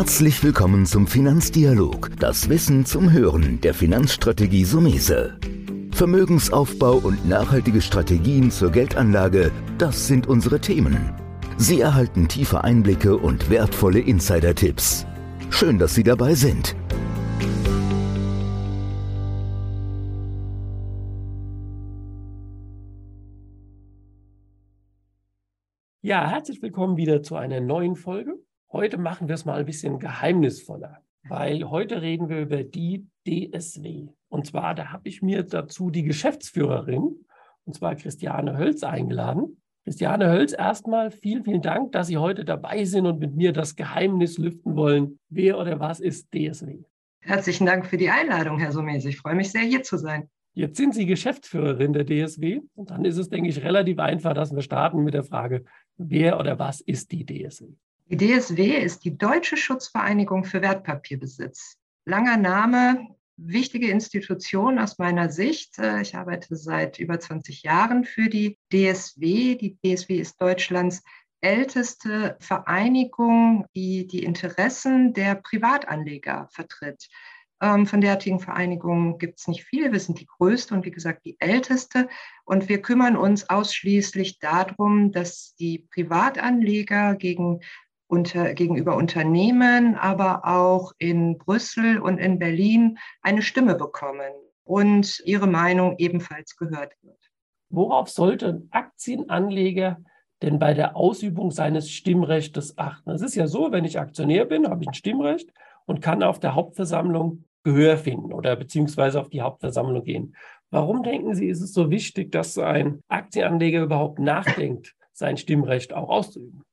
Herzlich willkommen zum Finanzdialog, das Wissen zum Hören der Finanzstrategie Sumese. Vermögensaufbau und nachhaltige Strategien zur Geldanlage, das sind unsere Themen. Sie erhalten tiefe Einblicke und wertvolle Insider-Tipps. Schön, dass Sie dabei sind. Ja, herzlich willkommen wieder zu einer neuen Folge. Heute machen wir es mal ein bisschen geheimnisvoller, weil heute reden wir über die DSW. Und zwar, da habe ich mir dazu die Geschäftsführerin, und zwar Christiane Hölz, eingeladen. Christiane Hölz, erstmal vielen, vielen Dank, dass Sie heute dabei sind und mit mir das Geheimnis lüften wollen. Wer oder was ist DSW? Herzlichen Dank für die Einladung, Herr Sumes. Ich freue mich sehr, hier zu sein. Jetzt sind Sie Geschäftsführerin der DSW und dann ist es, denke ich, relativ einfach, dass wir starten mit der Frage, wer oder was ist die DSW? Die DSW ist die Deutsche Schutzvereinigung für Wertpapierbesitz. Langer Name, wichtige Institution aus meiner Sicht. Äh, ich arbeite seit über 20 Jahren für die DSW. Die DSW ist Deutschlands älteste Vereinigung, die die Interessen der Privatanleger vertritt. Ähm, von derartigen Vereinigungen gibt es nicht viele. Wir sind die größte und wie gesagt die älteste. Und wir kümmern uns ausschließlich darum, dass die Privatanleger gegen unter, gegenüber Unternehmen, aber auch in Brüssel und in Berlin eine Stimme bekommen und ihre Meinung ebenfalls gehört wird. Worauf sollte ein Aktienanleger denn bei der Ausübung seines Stimmrechts achten? Es ist ja so, wenn ich Aktionär bin, habe ich ein Stimmrecht und kann auf der Hauptversammlung Gehör finden oder beziehungsweise auf die Hauptversammlung gehen. Warum denken Sie, ist es so wichtig, dass ein Aktienanleger überhaupt nachdenkt, sein Stimmrecht auch auszuüben?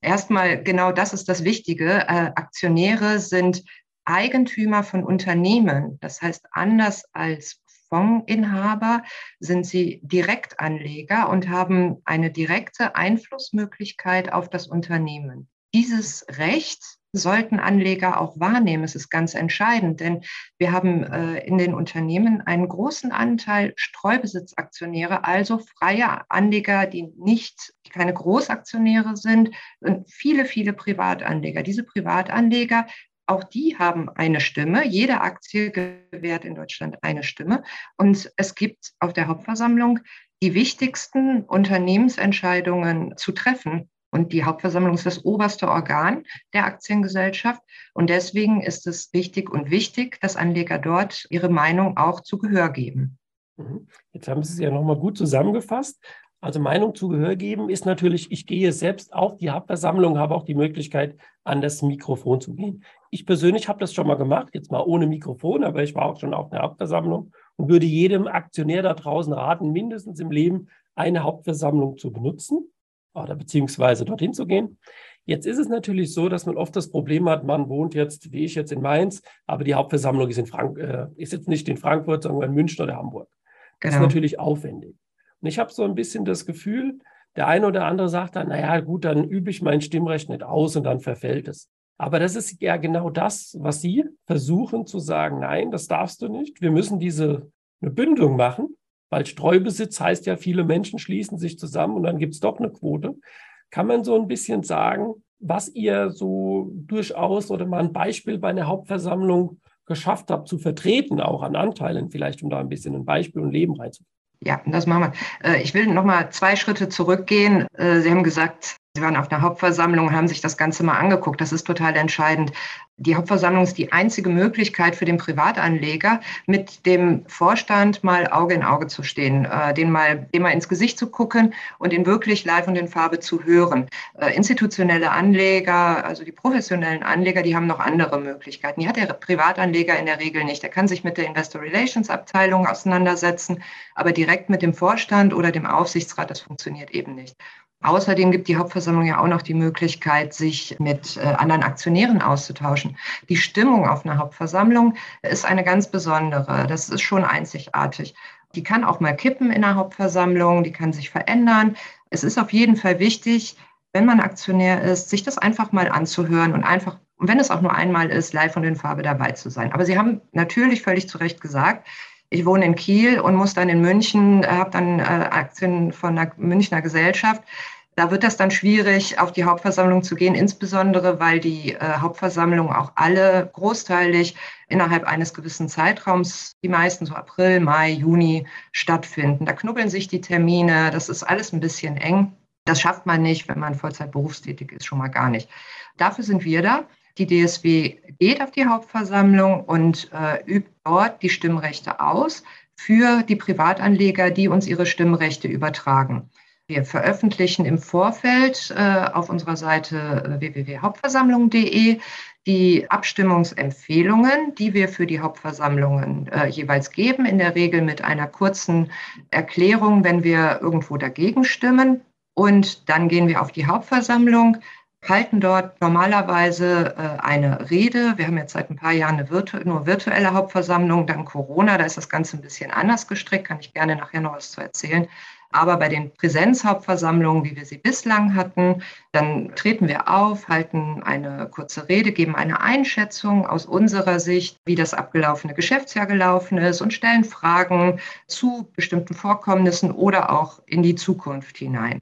Erstmal, genau das ist das Wichtige. Äh, Aktionäre sind Eigentümer von Unternehmen. Das heißt, anders als Fondsinhaber sind sie Direktanleger und haben eine direkte Einflussmöglichkeit auf das Unternehmen. Dieses Recht sollten Anleger auch wahrnehmen. Es ist ganz entscheidend, denn wir haben äh, in den Unternehmen einen großen Anteil Streubesitzaktionäre, also freie Anleger, die nicht die keine Großaktionäre sind, und viele, viele Privatanleger. Diese Privatanleger auch die haben eine Stimme. Jede Aktie gewährt in Deutschland eine Stimme. Und es gibt auf der Hauptversammlung die wichtigsten Unternehmensentscheidungen zu treffen. Und die Hauptversammlung ist das oberste Organ der Aktiengesellschaft. Und deswegen ist es wichtig und wichtig, dass Anleger dort ihre Meinung auch zu Gehör geben. Mhm. Jetzt haben Sie es ja nochmal gut zusammengefasst. Also Meinung zu Gehör geben ist natürlich, ich gehe selbst auf die Hauptversammlung, habe auch die Möglichkeit, an das Mikrofon zu gehen. Ich persönlich habe das schon mal gemacht, jetzt mal ohne Mikrofon, aber ich war auch schon auf der Hauptversammlung und würde jedem Aktionär da draußen raten, mindestens im Leben eine Hauptversammlung zu benutzen oder beziehungsweise dorthin zu gehen. Jetzt ist es natürlich so, dass man oft das Problem hat, man wohnt jetzt, wie ich jetzt in Mainz, aber die Hauptversammlung ist, in Frank äh, ist jetzt nicht in Frankfurt, sondern in München oder Hamburg. Das genau. ist natürlich aufwendig. Und ich habe so ein bisschen das Gefühl, der eine oder andere sagt dann, naja, gut, dann übe ich mein Stimmrecht nicht aus und dann verfällt es. Aber das ist ja genau das, was Sie versuchen zu sagen, nein, das darfst du nicht. Wir müssen diese eine Bündung machen weil Streubesitz heißt ja, viele Menschen schließen sich zusammen und dann gibt es doch eine Quote. Kann man so ein bisschen sagen, was ihr so durchaus oder mal ein Beispiel bei einer Hauptversammlung geschafft habt zu vertreten, auch an Anteilen, vielleicht um da ein bisschen ein Beispiel und Leben reinzubringen? Ja, das machen wir. Äh, ich will noch mal zwei Schritte zurückgehen. Äh, Sie haben gesagt, Sie waren auf einer Hauptversammlung haben sich das Ganze mal angeguckt. Das ist total entscheidend. Die Hauptversammlung ist die einzige Möglichkeit für den Privatanleger, mit dem Vorstand mal Auge in Auge zu stehen, äh, den mal, dem mal ins Gesicht zu gucken und ihn wirklich live und in Farbe zu hören. Äh, institutionelle Anleger, also die professionellen Anleger, die haben noch andere Möglichkeiten. Die hat der Privatanleger in der Regel nicht. Er kann sich mit der Investor Relations Abteilung auseinandersetzen, aber direkt mit dem Vorstand oder dem Aufsichtsrat, das funktioniert eben nicht. Außerdem gibt die Hauptversammlung ja auch noch die Möglichkeit, sich mit äh, anderen Aktionären auszutauschen. Die Stimmung auf einer Hauptversammlung ist eine ganz besondere. Das ist schon einzigartig. Die kann auch mal kippen in der Hauptversammlung, die kann sich verändern. Es ist auf jeden Fall wichtig, wenn man Aktionär ist, sich das einfach mal anzuhören und einfach, wenn es auch nur einmal ist, live und in Farbe dabei zu sein. Aber Sie haben natürlich völlig zu Recht gesagt, ich wohne in Kiel und muss dann in München, habe dann äh, Aktien von einer Münchner Gesellschaft. Da wird das dann schwierig, auf die Hauptversammlung zu gehen, insbesondere weil die äh, Hauptversammlungen auch alle großteilig innerhalb eines gewissen Zeitraums, die meisten so April, Mai, Juni stattfinden. Da knubbeln sich die Termine, das ist alles ein bisschen eng. Das schafft man nicht, wenn man Vollzeit berufstätig ist, schon mal gar nicht. Dafür sind wir da. Die DSW geht auf die Hauptversammlung und äh, übt dort die Stimmrechte aus für die Privatanleger, die uns ihre Stimmrechte übertragen. Wir veröffentlichen im Vorfeld äh, auf unserer Seite äh, www.hauptversammlung.de die Abstimmungsempfehlungen, die wir für die Hauptversammlungen äh, jeweils geben, in der Regel mit einer kurzen Erklärung, wenn wir irgendwo dagegen stimmen. Und dann gehen wir auf die Hauptversammlung, halten dort normalerweise äh, eine Rede. Wir haben jetzt seit ein paar Jahren eine virtu nur virtuelle Hauptversammlung, dann Corona, da ist das Ganze ein bisschen anders gestrickt, kann ich gerne nachher noch was zu erzählen. Aber bei den Präsenzhauptversammlungen, wie wir sie bislang hatten, dann treten wir auf, halten eine kurze Rede, geben eine Einschätzung aus unserer Sicht, wie das abgelaufene Geschäftsjahr gelaufen ist und stellen Fragen zu bestimmten Vorkommnissen oder auch in die Zukunft hinein.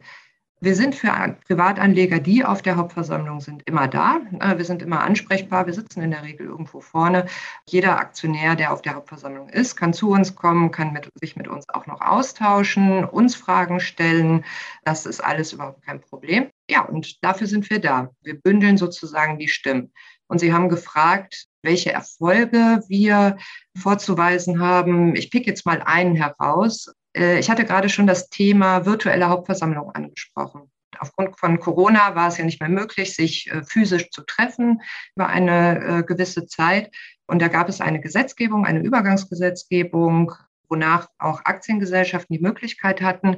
Wir sind für Privatanleger, die auf der Hauptversammlung sind, immer da. Äh, wir sind immer ansprechbar. Wir sitzen in der Regel irgendwo vorne. Jeder Aktionär, der auf der Hauptversammlung ist, kann zu uns kommen, kann mit, sich mit uns auch noch austauschen, uns Fragen stellen. Das ist alles überhaupt kein Problem. Ja, und dafür sind wir da. Wir bündeln sozusagen die Stimmen. Und Sie haben gefragt, welche Erfolge wir vorzuweisen haben. Ich pick jetzt mal einen heraus. Äh, ich hatte gerade schon das Thema virtuelle Hauptversammlung angesprochen. Aufgrund von Corona war es ja nicht mehr möglich, sich äh, physisch zu treffen über eine äh, gewisse Zeit. Und da gab es eine Gesetzgebung, eine Übergangsgesetzgebung, wonach auch Aktiengesellschaften die Möglichkeit hatten,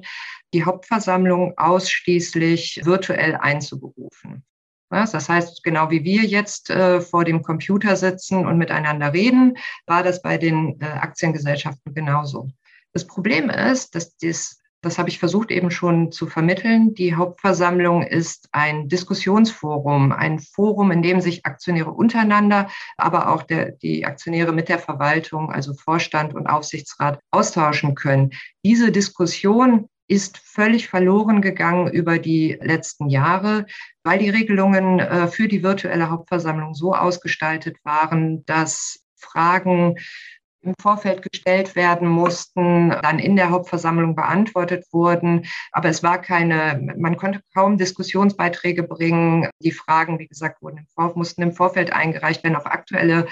die Hauptversammlung ausschließlich virtuell einzuberufen. Das heißt, genau wie wir jetzt vor dem Computer sitzen und miteinander reden, war das bei den Aktiengesellschaften genauso. Das Problem ist, dass das, das habe ich versucht eben schon zu vermitteln, die Hauptversammlung ist ein Diskussionsforum, ein Forum, in dem sich Aktionäre untereinander, aber auch der, die Aktionäre mit der Verwaltung, also Vorstand und Aufsichtsrat, austauschen können. Diese Diskussion ist völlig verloren gegangen über die letzten Jahre, weil die Regelungen äh, für die virtuelle Hauptversammlung so ausgestaltet waren, dass Fragen im Vorfeld gestellt werden mussten, dann in der Hauptversammlung beantwortet wurden. Aber es war keine, man konnte kaum Diskussionsbeiträge bringen. Die Fragen, wie gesagt, wurden im Vor, mussten im Vorfeld eingereicht werden. Auf aktuelle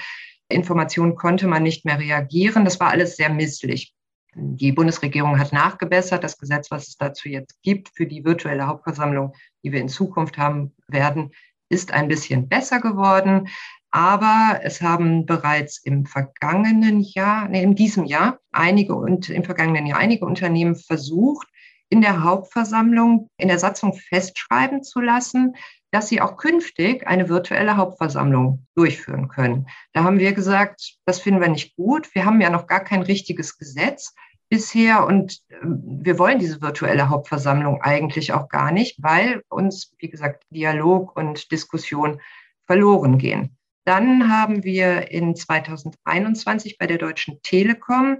Informationen konnte man nicht mehr reagieren. Das war alles sehr misslich. Die Bundesregierung hat nachgebessert. Das Gesetz, was es dazu jetzt gibt für die virtuelle Hauptversammlung, die wir in Zukunft haben werden, ist ein bisschen besser geworden. Aber es haben bereits im vergangenen Jahr, nee, in diesem Jahr, einige und im vergangenen Jahr einige Unternehmen versucht, in der Hauptversammlung, in der Satzung festschreiben zu lassen, dass sie auch künftig eine virtuelle Hauptversammlung durchführen können. Da haben wir gesagt, das finden wir nicht gut. Wir haben ja noch gar kein richtiges Gesetz bisher und ähm, wir wollen diese virtuelle Hauptversammlung eigentlich auch gar nicht, weil uns, wie gesagt, Dialog und Diskussion verloren gehen. Dann haben wir in 2021 bei der Deutschen Telekom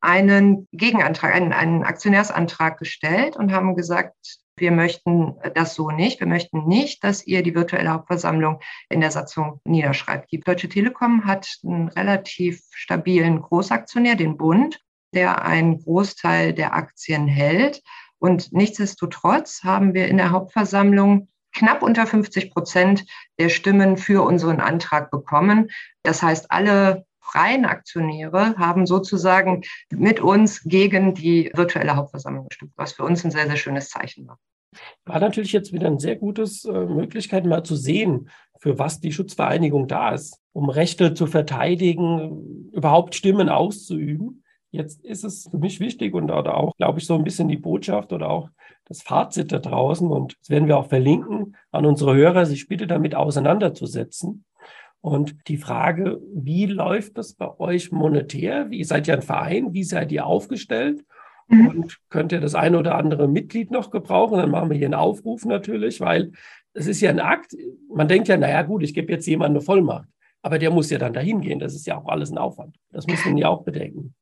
einen Gegenantrag, einen, einen Aktionärsantrag gestellt und haben gesagt, wir möchten das so nicht. Wir möchten nicht, dass ihr die virtuelle Hauptversammlung in der Satzung niederschreibt. Die Deutsche Telekom hat einen relativ stabilen Großaktionär, den Bund, der einen Großteil der Aktien hält. Und nichtsdestotrotz haben wir in der Hauptversammlung knapp unter 50 Prozent der Stimmen für unseren Antrag bekommen. Das heißt, alle freien Aktionäre haben sozusagen mit uns gegen die virtuelle Hauptversammlung gestimmt, was für uns ein sehr, sehr schönes Zeichen war. War natürlich jetzt wieder eine sehr gute äh, Möglichkeit, mal zu sehen, für was die Schutzvereinigung da ist, um Rechte zu verteidigen, überhaupt Stimmen auszuüben. Jetzt ist es für mich wichtig und auch, glaube ich, so ein bisschen die Botschaft oder auch das Fazit da draußen. Und das werden wir auch verlinken an unsere Hörer, sich bitte damit auseinanderzusetzen. Und die Frage, wie läuft das bei euch monetär? Wie seid ihr ein Verein? Wie seid ihr aufgestellt? Mhm. Und könnt ihr das ein oder andere Mitglied noch gebrauchen? Dann machen wir hier einen Aufruf natürlich, weil es ist ja ein Akt. Man denkt ja, naja, gut, ich gebe jetzt jemandem eine Vollmacht. Aber der muss ja dann dahin gehen. Das ist ja auch alles ein Aufwand. Das muss man ja auch bedenken.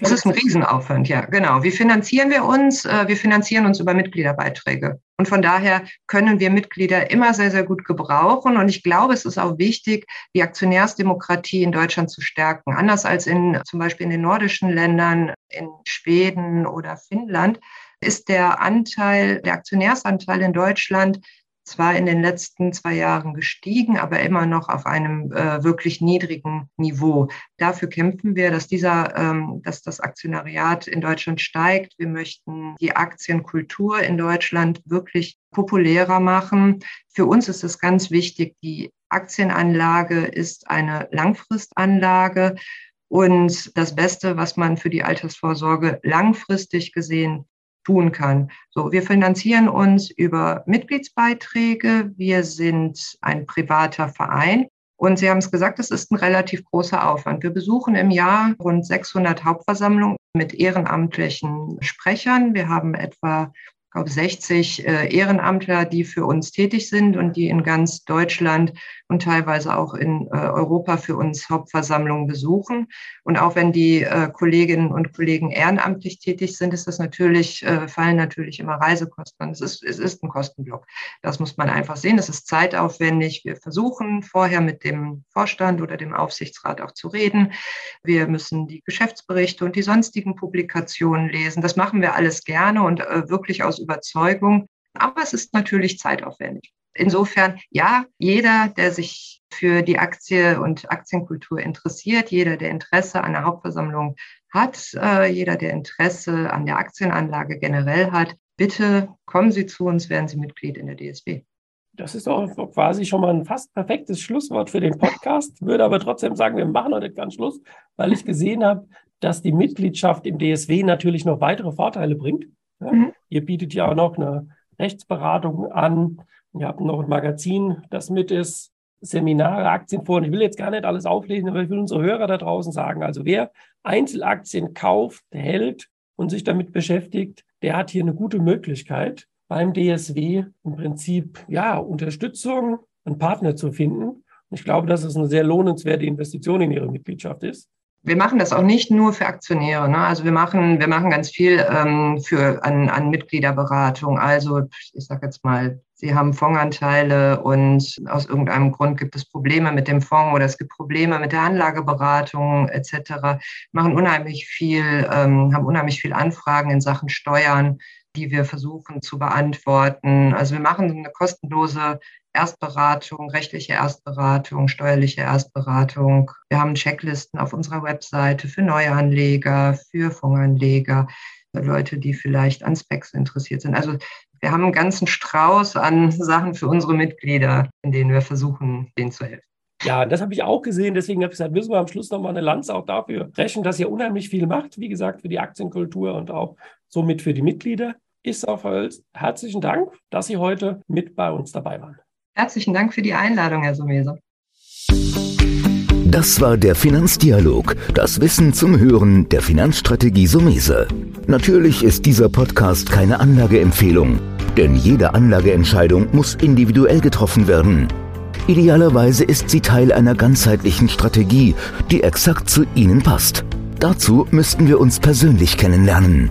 Das ist ein Riesenaufwand, ja, genau. Wie finanzieren wir uns? Äh, wir finanzieren uns über Mitgliederbeiträge. Und von daher können wir Mitglieder immer sehr, sehr gut gebrauchen. Und ich glaube, es ist auch wichtig, die Aktionärsdemokratie in Deutschland zu stärken. Anders als in zum Beispiel in den nordischen Ländern, in Schweden oder Finnland, ist der Anteil, der Aktionärsanteil in Deutschland zwar in den letzten zwei Jahren gestiegen, aber immer noch auf einem äh, wirklich niedrigen Niveau. Dafür kämpfen wir, dass dieser, ähm, dass das Aktionariat in Deutschland steigt. Wir möchten die Aktienkultur in Deutschland wirklich populärer machen. Für uns ist es ganz wichtig, die Aktienanlage ist eine Langfristanlage. Und das Beste, was man für die Altersvorsorge langfristig gesehen tun kann. So, wir finanzieren uns über Mitgliedsbeiträge. Wir sind ein privater Verein. Und Sie haben es gesagt, es ist ein relativ großer Aufwand. Wir besuchen im Jahr rund 600 Hauptversammlungen mit ehrenamtlichen Sprechern. Wir haben etwa glaube 60 äh, Ehrenamtler, die für uns tätig sind und die in ganz Deutschland und teilweise auch in äh, Europa für uns Hauptversammlungen besuchen. Und auch wenn die äh, Kolleginnen und Kollegen ehrenamtlich tätig sind, ist das natürlich, äh, fallen natürlich immer Reisekosten an. Es ist, es ist ein Kostenblock. Das muss man einfach sehen. Es ist zeitaufwendig. Wir versuchen vorher mit dem Vorstand oder dem Aufsichtsrat auch zu reden. Wir müssen die Geschäftsberichte und die sonstigen Publikationen lesen. Das machen wir alles gerne und wirklich aus Überzeugung. Aber es ist natürlich zeitaufwendig. Insofern, ja, jeder, der sich für die Aktie und Aktienkultur interessiert, jeder, der Interesse an der Hauptversammlung hat, äh, jeder, der Interesse an der Aktienanlage generell hat, bitte kommen Sie zu uns, werden Sie Mitglied in der DSB. Das ist doch quasi schon mal ein fast perfektes Schlusswort für den Podcast. Würde aber trotzdem sagen, wir machen heute ganz Schluss, weil ich gesehen habe, dass die Mitgliedschaft im DSW natürlich noch weitere Vorteile bringt. Ja? Mhm. Ihr bietet ja auch noch eine Rechtsberatung an. Ihr habt noch ein Magazin, das mit ist, Seminare, Aktienforen. Ich will jetzt gar nicht alles auflesen, aber ich will unsere Hörer da draußen sagen, also wer Einzelaktien kauft, hält und sich damit beschäftigt, der hat hier eine gute Möglichkeit, beim DSW im Prinzip ja Unterstützung, einen Partner zu finden. Und ich glaube, dass es eine sehr lohnenswerte Investition in Ihre Mitgliedschaft ist wir machen das auch nicht nur für Aktionäre. Ne? Also wir machen, wir machen ganz viel ähm, für an, an Mitgliederberatung. Also ich sage jetzt mal, Sie haben Fondsanteile und aus irgendeinem Grund gibt es Probleme mit dem Fonds oder es gibt Probleme mit der Anlageberatung etc. Machen unheimlich viel, ähm, haben unheimlich viel Anfragen in Sachen Steuern, die wir versuchen zu beantworten. Also wir machen eine kostenlose Erstberatung, rechtliche Erstberatung, steuerliche Erstberatung. Wir haben Checklisten auf unserer Webseite für Neuanleger, für Fondsanleger, für Leute, die vielleicht an Specs interessiert sind. Also wir haben einen ganzen Strauß an Sachen für unsere Mitglieder, in denen wir versuchen, denen zu helfen. Ja, das habe ich auch gesehen. Deswegen habe ich gesagt, müssen wir am Schluss nochmal eine Lanze auch dafür brechen, dass ihr unheimlich viel macht. Wie gesagt, für die Aktienkultur und auch somit für die Mitglieder. Ist auf herzlichen Dank, dass Sie heute mit bei uns dabei waren. Herzlichen Dank für die Einladung, Herr Sumese. Das war der Finanzdialog, das Wissen zum Hören der Finanzstrategie Sumese. Natürlich ist dieser Podcast keine Anlageempfehlung, denn jede Anlageentscheidung muss individuell getroffen werden. Idealerweise ist sie Teil einer ganzheitlichen Strategie, die exakt zu Ihnen passt. Dazu müssten wir uns persönlich kennenlernen.